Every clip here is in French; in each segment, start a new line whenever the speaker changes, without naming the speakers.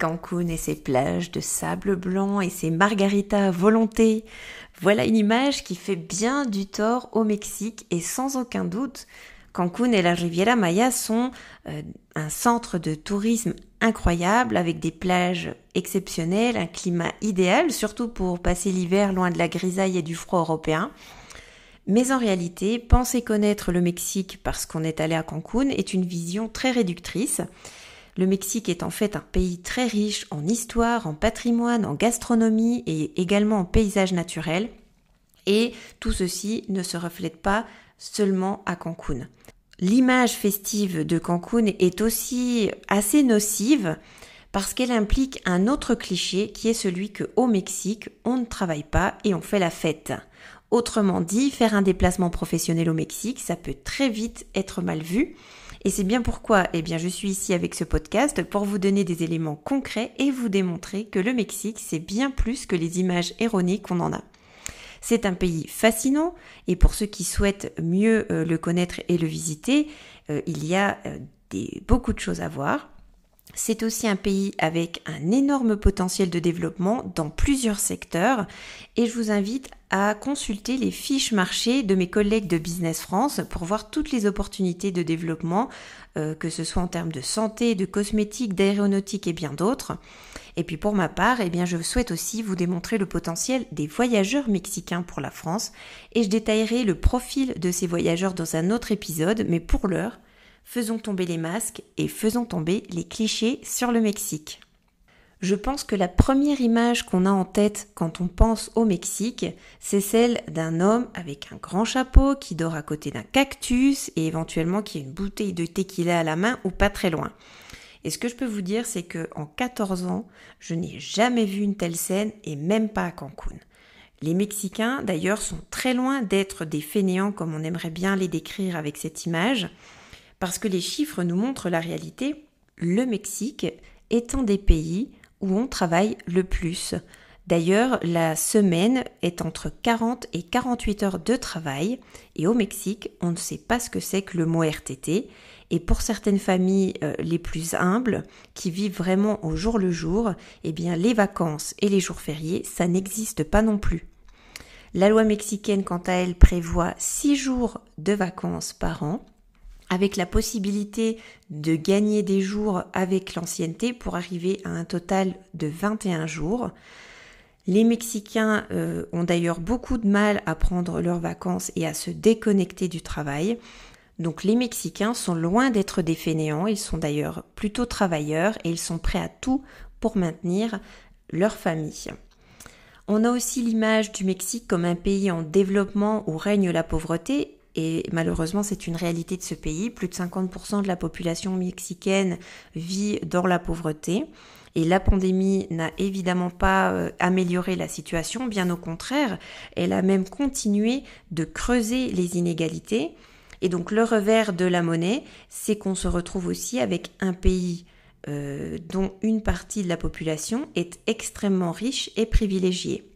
Cancun et ses plages de sable blanc et ses margaritas à volonté. Voilà une image qui fait bien du tort au Mexique et sans aucun doute, Cancun et la Riviera Maya sont euh, un centre de tourisme incroyable avec des plages exceptionnelles, un climat idéal, surtout pour passer l'hiver loin de la grisaille et du froid européen. Mais en réalité, penser connaître le Mexique parce qu'on est allé à Cancun est une vision très réductrice. Le Mexique est en fait un pays très riche en histoire, en patrimoine, en gastronomie et également en paysages naturels. Et tout ceci ne se reflète pas seulement à Cancun. L'image festive de Cancun est aussi assez nocive parce qu'elle implique un autre cliché qui est celui que au Mexique, on ne travaille pas et on fait la fête. Autrement dit, faire un déplacement professionnel au Mexique, ça peut très vite être mal vu. Et c'est bien pourquoi, eh bien, je suis ici avec ce podcast pour vous donner des éléments concrets et vous démontrer que le Mexique, c'est bien plus que les images erronées qu'on en a. C'est un pays fascinant et pour ceux qui souhaitent mieux euh, le connaître et le visiter, euh, il y a euh, beaucoup de choses à voir. C'est aussi un pays avec un énorme potentiel de développement dans plusieurs secteurs. Et je vous invite à consulter les fiches marché de mes collègues de Business France pour voir toutes les opportunités de développement, euh, que ce soit en termes de santé, de cosmétiques, d'aéronautique et bien d'autres. Et puis pour ma part, eh bien je souhaite aussi vous démontrer le potentiel des voyageurs mexicains pour la France. Et je détaillerai le profil de ces voyageurs dans un autre épisode, mais pour l'heure, faisons tomber les masques et faisons tomber les clichés sur le Mexique. Je pense que la première image qu'on a en tête quand on pense au Mexique, c'est celle d'un homme avec un grand chapeau qui dort à côté d'un cactus et éventuellement qui a une bouteille de tequila à la main ou pas très loin. Et ce que je peux vous dire, c'est que en 14 ans, je n'ai jamais vu une telle scène et même pas à Cancun. Les Mexicains, d'ailleurs, sont très loin d'être des fainéants comme on aimerait bien les décrire avec cette image. Parce que les chiffres nous montrent la réalité, le Mexique étant des pays où on travaille le plus. D'ailleurs, la semaine est entre 40 et 48 heures de travail et au Mexique, on ne sait pas ce que c'est que le mot RTT et pour certaines familles euh, les plus humbles qui vivent vraiment au jour le jour, eh bien les vacances et les jours fériés, ça n'existe pas non plus. La loi mexicaine, quant à elle, prévoit 6 jours de vacances par an avec la possibilité de gagner des jours avec l'ancienneté pour arriver à un total de 21 jours. Les Mexicains euh, ont d'ailleurs beaucoup de mal à prendre leurs vacances et à se déconnecter du travail. Donc les Mexicains sont loin d'être des fainéants, ils sont d'ailleurs plutôt travailleurs et ils sont prêts à tout pour maintenir leur famille. On a aussi l'image du Mexique comme un pays en développement où règne la pauvreté et malheureusement, c'est une réalité de ce pays. Plus de 50% de la population mexicaine vit dans la pauvreté. Et la pandémie n'a évidemment pas euh, amélioré la situation, bien au contraire, elle a même continué de creuser les inégalités. Et donc le revers de la monnaie, c'est qu'on se retrouve aussi avec un pays euh, dont une partie de la population est extrêmement riche et privilégiée.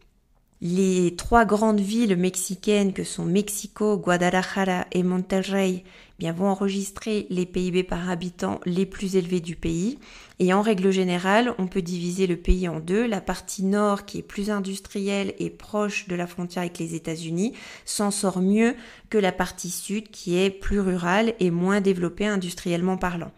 Les trois grandes villes mexicaines que sont Mexico, Guadalajara et Monterrey eh bien, vont enregistrer les PIB par habitant les plus élevés du pays. Et en règle générale, on peut diviser le pays en deux. La partie nord, qui est plus industrielle et proche de la frontière avec les États-Unis, s'en sort mieux que la partie sud, qui est plus rurale et moins développée industriellement parlant.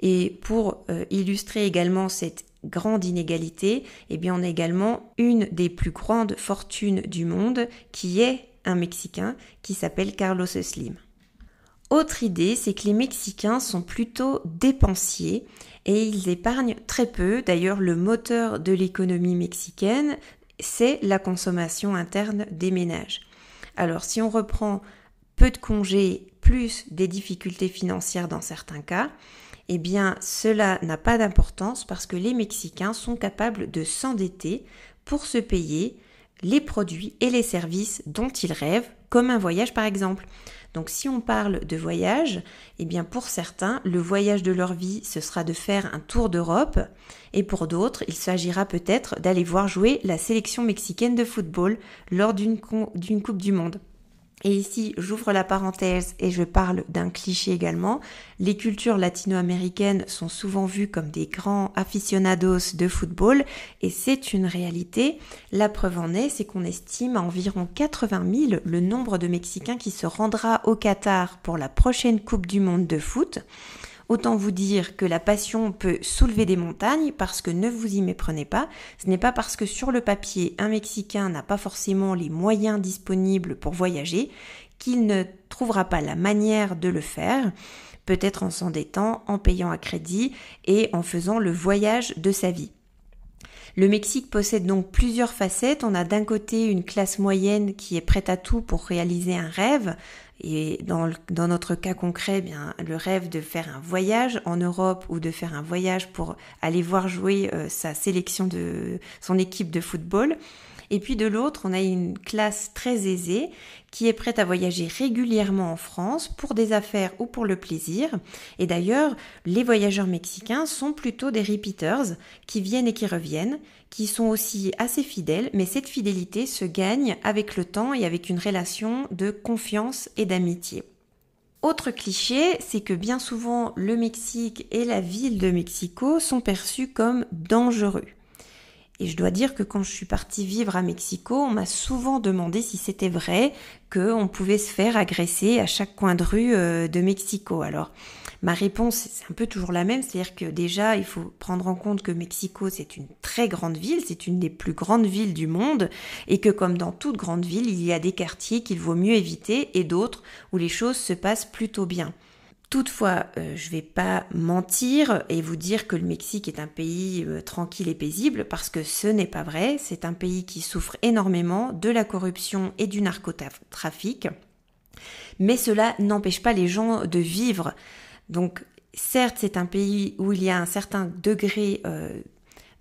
Et pour euh, illustrer également cette grande inégalité, eh bien on a également une des plus grandes fortunes du monde qui est un Mexicain qui s'appelle Carlos Slim. Autre idée, c'est que les Mexicains sont plutôt dépensiers et ils épargnent très peu. D'ailleurs, le moteur de l'économie mexicaine, c'est la consommation interne des ménages. Alors, si on reprend peu de congés plus des difficultés financières dans certains cas, eh bien cela n'a pas d'importance parce que les Mexicains sont capables de s'endetter pour se payer les produits et les services dont ils rêvent, comme un voyage par exemple. Donc si on parle de voyage, eh bien pour certains, le voyage de leur vie, ce sera de faire un tour d'Europe, et pour d'autres, il s'agira peut-être d'aller voir jouer la sélection mexicaine de football lors d'une Coupe du Monde. Et ici, j'ouvre la parenthèse et je parle d'un cliché également. Les cultures latino-américaines sont souvent vues comme des grands aficionados de football et c'est une réalité. La preuve en est, c'est qu'on estime à environ 80 000 le nombre de Mexicains qui se rendra au Qatar pour la prochaine Coupe du Monde de foot. Autant vous dire que la passion peut soulever des montagnes parce que ne vous y méprenez pas. Ce n'est pas parce que sur le papier, un Mexicain n'a pas forcément les moyens disponibles pour voyager qu'il ne trouvera pas la manière de le faire peut-être en s'endettant, en payant à crédit et en faisant le voyage de sa vie. Le Mexique possède donc plusieurs facettes. On a d'un côté une classe moyenne qui est prête à tout pour réaliser un rêve, et dans, notre cas concret, eh bien le rêve de faire un voyage en Europe ou de faire un voyage pour aller voir jouer euh, sa sélection de son équipe de football. Et puis de l'autre, on a une classe très aisée qui est prête à voyager régulièrement en France pour des affaires ou pour le plaisir. Et d'ailleurs, les voyageurs mexicains sont plutôt des repeaters qui viennent et qui reviennent, qui sont aussi assez fidèles, mais cette fidélité se gagne avec le temps et avec une relation de confiance et d'amitié. Autre cliché, c'est que bien souvent le Mexique et la ville de Mexico sont perçus comme dangereux. Et je dois dire que quand je suis partie vivre à Mexico, on m'a souvent demandé si c'était vrai qu'on pouvait se faire agresser à chaque coin de rue euh, de Mexico. Alors, ma réponse, c'est un peu toujours la même, c'est-à-dire que déjà, il faut prendre en compte que Mexico, c'est une très grande ville, c'est une des plus grandes villes du monde, et que comme dans toute grande ville, il y a des quartiers qu'il vaut mieux éviter et d'autres où les choses se passent plutôt bien. Toutefois, euh, je ne vais pas mentir et vous dire que le Mexique est un pays euh, tranquille et paisible parce que ce n'est pas vrai. C'est un pays qui souffre énormément de la corruption et du narcotrafic. Mais cela n'empêche pas les gens de vivre. Donc, certes, c'est un pays où il y a un certain degré euh,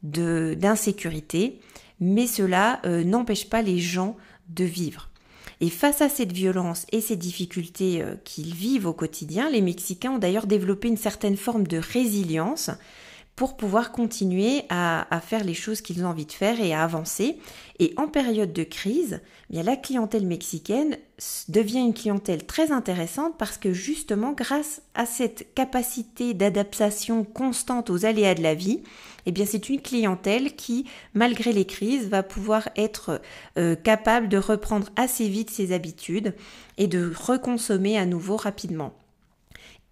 d'insécurité, mais cela n'empêche pas les gens de vivre. Et face à cette violence et ces difficultés euh, qu'ils vivent au quotidien, les Mexicains ont d'ailleurs développé une certaine forme de résilience pour pouvoir continuer à, faire les choses qu'ils ont envie de faire et à avancer. Et en période de crise, eh bien la clientèle mexicaine devient une clientèle très intéressante parce que justement grâce à cette capacité d'adaptation constante aux aléas de la vie, eh bien c'est une clientèle qui, malgré les crises, va pouvoir être euh, capable de reprendre assez vite ses habitudes et de reconsommer à nouveau rapidement.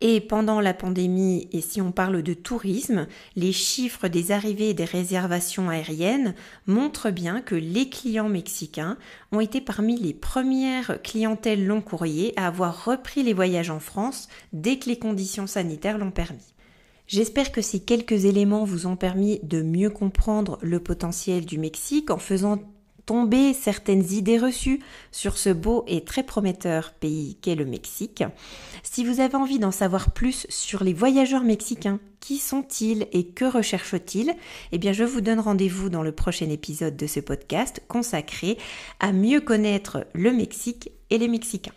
Et pendant la pandémie, et si on parle de tourisme, les chiffres des arrivées et des réservations aériennes montrent bien que les clients mexicains ont été parmi les premières clientèles long courrier à avoir repris les voyages en France dès que les conditions sanitaires l'ont permis. J'espère que ces quelques éléments vous ont permis de mieux comprendre le potentiel du Mexique en faisant tomber certaines idées reçues sur ce beau et très prometteur pays qu'est le Mexique. Si vous avez envie d'en savoir plus sur les voyageurs mexicains, qui sont-ils et que recherchent-ils Eh bien, je vous donne rendez-vous dans le prochain épisode de ce podcast consacré à mieux connaître le Mexique et les Mexicains.